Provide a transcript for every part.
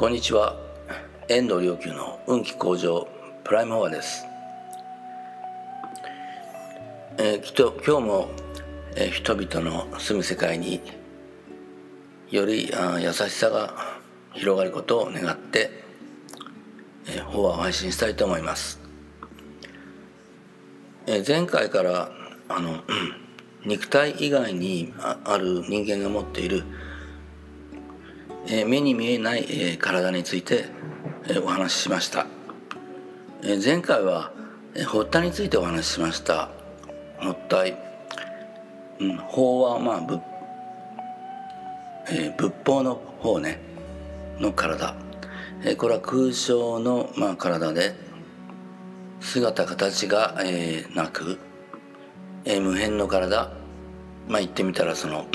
こんにちは。遠藤良久の運気向上プライムフォアです、えー、きっと今日も、えー、人々の住む世界によりあ優しさが広がることを願って、えー、フォアを配信したいと思います、えー、前回からあの肉体以外にある人間が持っているえ目に見えない、え体について、えお話ししました、え前回は、え発体についてお話ししました。発体、うん、法はまあ仏,、え仏法の方ね。の体、えこれは空想の、まあ、体で姿形が、えー、なく、えー、無辺の体。まあ言ってみたらその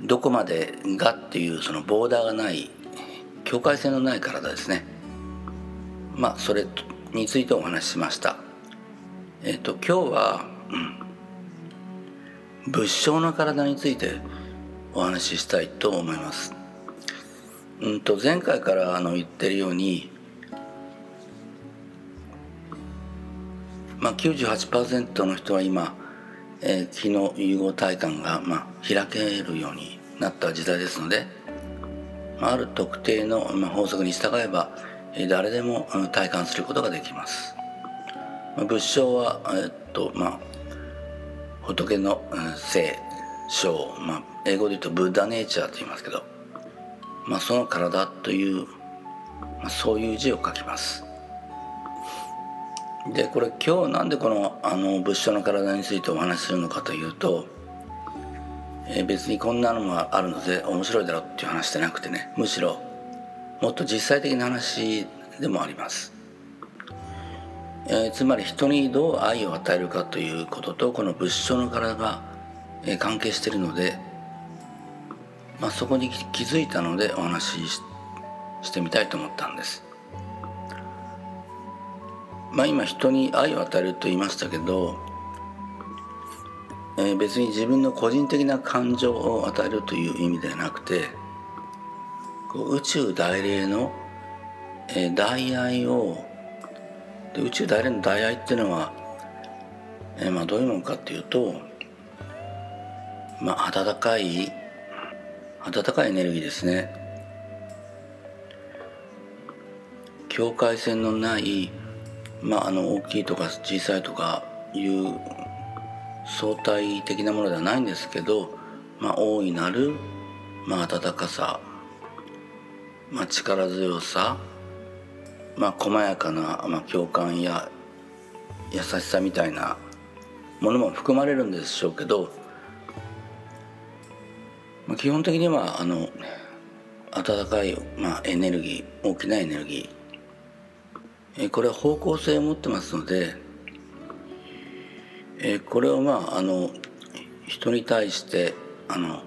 どこまでがっていうそのボーダーがない境界線のない体ですね。まあそれについてお話ししました。えっ、と今日は、うん、仏性の体についてお話ししたいと思います。うんと前回からあの言ってるようにまあ98%の人は今えー、気の融合体感が、まあ、開けるようになった時代ですので、まあ、ある特定の、まあ、法則に従えば、えー、誰でも体感することができます。まあ、仏性は、えー、っとまあ、仏の性性、まあ、英語で言うとブッダネイチャーと言いますけど、まあ、その体という、まあ、そういう字を書きます。でこれ今日なんでこのあの仏性の体についてお話しするのかというと、えー、別にこんなのがあるので面白いだろうっていう話じゃなくてねむしろもっと実際的な話でもあります、えー、つまり人にどう愛を与えるかということとこの仏性の体が、えー、関係しているので、まあ、そこに気づいたのでお話ししてみたいと思ったんです。まあ、今人に愛を与えると言いましたけど、えー、別に自分の個人的な感情を与えるという意味ではなくてこう宇宙大霊の、えー、大愛をで宇宙大霊の大愛っていうのは、えー、まあどういうものかっていうと、まあ、温かい温かいエネルギーですね。境界線のないまああの大きいとか小さいとかいう相対的なものではないんですけど、まあ、大いなる、まあ、温かさ、まあ、力強さ、まあ、細やかな、まあ、共感や優しさみたいなものも含まれるんでしょうけど、まあ、基本的にはあの温かい、まあ、エネルギー大きなエネルギーこれは方向性を持ってますのでこれをまああの人に対してあの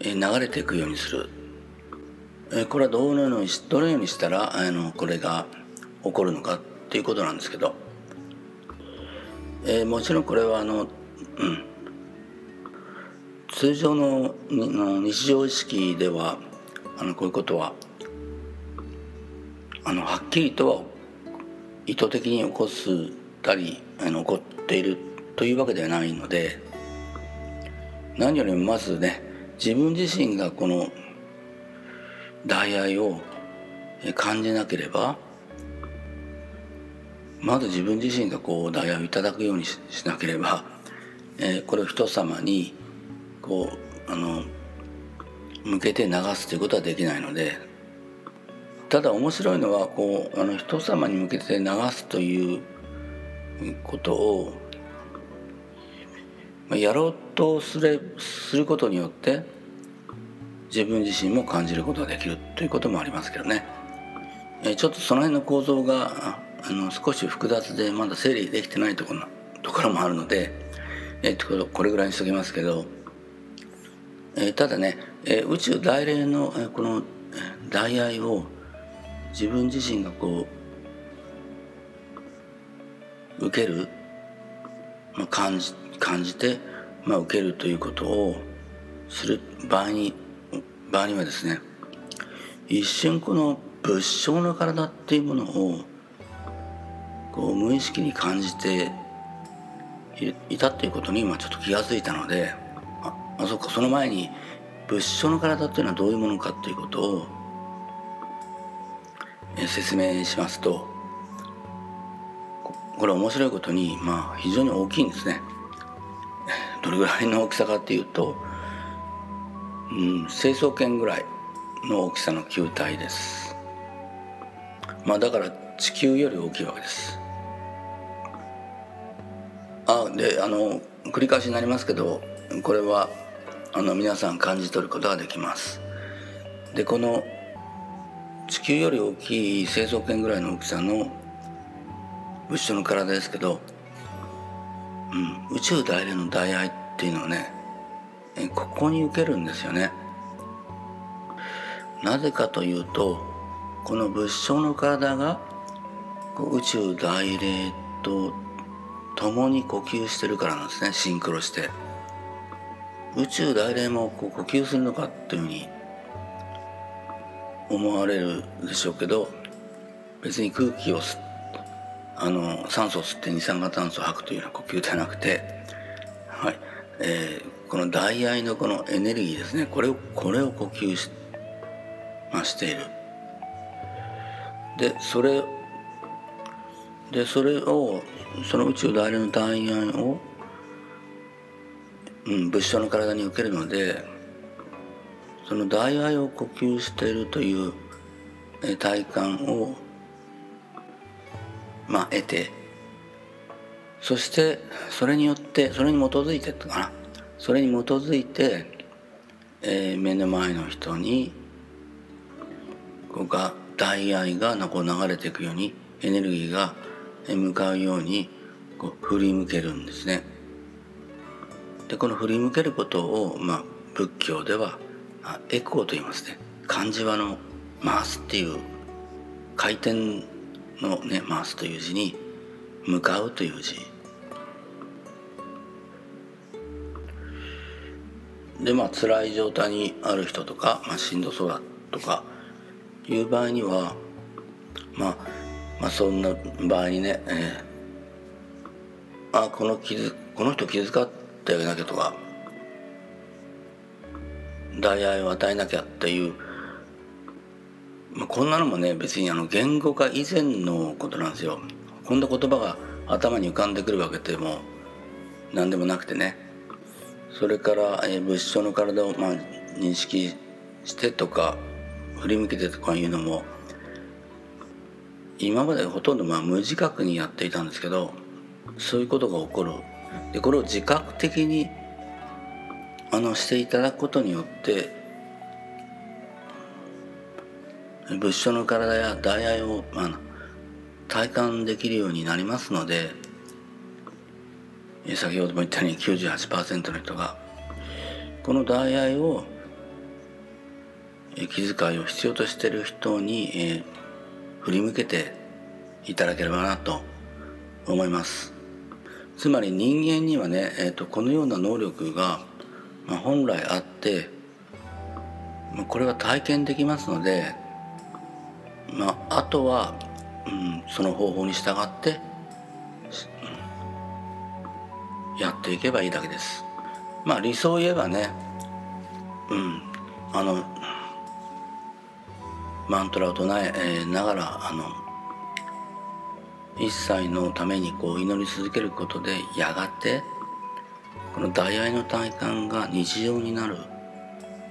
流れていくようにする。これはどのようにどのようにしたらあのこれが起こるのかっていうことなんですけど、えもちろんこれはあの、うん、通常の日常意識ではあのこういうことはあのはっきりとは意図的に起こすたりあの起こっているというわけではないので何よりもまずね自分自身がこの大愛を感じなければまず自分自身がこう大愛をいただくようにしなければ、えー、これを人様にこうあの向けて流すということはできないのでただ面白いのはこうあの人様に向けて流すということをやろうとすれすることによって自分自身も感じることができるということもありますけどね。ちょっとその辺の構造があの少し複雑でまだ整理できてないところところもあるので、えっと、これぐらいにしときますけど、えただね、え宇宙大霊のえこの大愛を自分自身がこう受ける、まあ、感じ感じて、まあ、受けるということをする場合に場合にはですね一瞬この仏性の体っていうものをこう無意識に感じていたっていうことに今ちょっと気が付いたのでああそっかその前に仏性の体っていうのはどういうものかっていうことを説明しますとこれ面白いことにまあ非常に大きいんですね。どれぐらいの大きさかっていうと、うん、成層圏ぐらいの大きさの球体です。まあだから地球より大きいわけです。あであの繰り返しになりますけどこれはあの皆さん感じ取ることができます。でこの地球より大きい成層圏ぐらいの大きさの物質の体ですけど、うん、宇宙大連の大愛っていうのはねここに受けるんですよね。なぜかというとこの物証の体が宇宙大霊と共に呼吸してるからなんですねシンクロして宇宙大霊もこう呼吸するのかっていうふうに思われるでしょうけど別に空気を吸あの酸素を吸って二酸化炭素を吐くというような呼吸ではなくて、はいえー、この大愛のこのエネルギーですねこれをこれを呼吸し,、まあ、している。でそれでそれをその宇宙大の大愛を、うん、物質の体に受けるのでその大愛を呼吸しているという体感をまあ得てそしてそれによってそれに基づいてかなそれに基づいて、えー、目の前の人にこうが大愛がこう流れていくようにエネルギーが向かうようにこう振り向けるんですね。でこの振り向けることを、まあ、仏教ではエコーと言いますね。漢字はの回すっていう回転のね回すという字に向かうという字。でまあ辛い状態にある人とか、まあ、しんどそうだとかいう場合には、まあ、まあそんな場合にね、えー、あこの傷この人気遣ってあげなきゃとか大愛を与えなきゃっていう、まあ、こんなのもね別にあの言語化以前のことなんですよ。こんな言葉が頭に浮かんでくるわけでも何でもなくてねそれから、えー、物質の体を、まあ、認識してとか振り向けてとかいうのも今までほとんどまあ無自覚にやっていたんですけどそういうことが起こるでこれを自覚的にあのしていただくことによって物質の体や大愛を、まあ、体感できるようになりますので先ほども言ったように98%の人がこの大愛を気遣いを必要としている人に、えー、振り向けていただければなと思います。つまり人間にはね、えーと、このような能力が、まあ、本来あって、まあ、これは体験できますので、まあ、あとは、うん、その方法に従って、うん、やっていけばいいだけです。まあ理想を言えばねうんあのマントラを唱えながらあの一切のためにこう祈り続けることでやがてこの大愛の体感が日常になる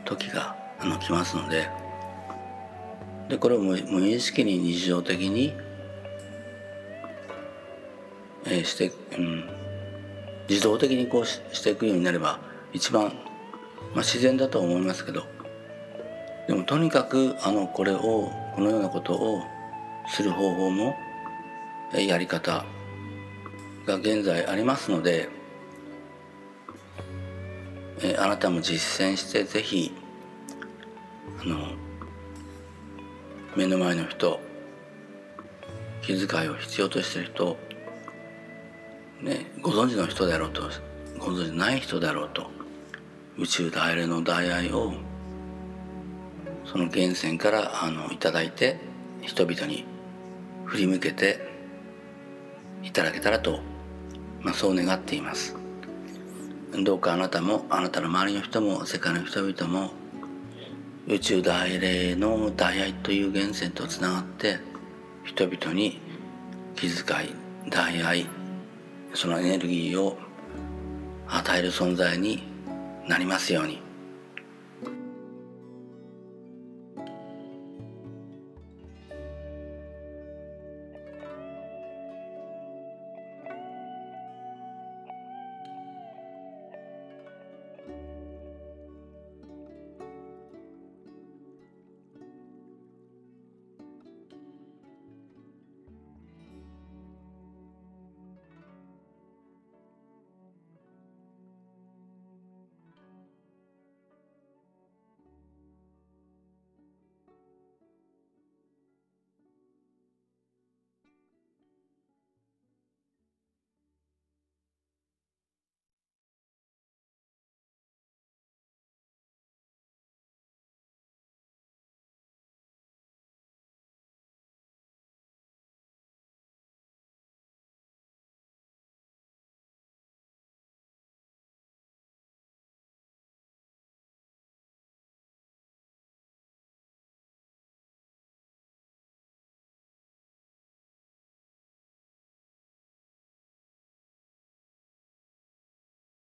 時があの来ますので。でこれを無意識に日常的に、えー、して、うん、自動的にこうししていくようになれば一番、まあ、自然だと思いますけど。でもとにかくあのこれをこのようなことをする方法もやり方が現在ありますのでえあなたも実践してぜひあの目の前の人気遣いを必要としてる人、ね、ご存知の人であろうとご存知ない人であろうと宇宙大霊の大愛をその源泉からあのいただいて人々に振り向けていただけたらと、まあ、そう願っています。どうかあなたもあなたの周りの人も世界の人々も宇宙大霊の大愛という源泉とつながって人々に気遣い大愛そのエネルギーを与える存在になりますように。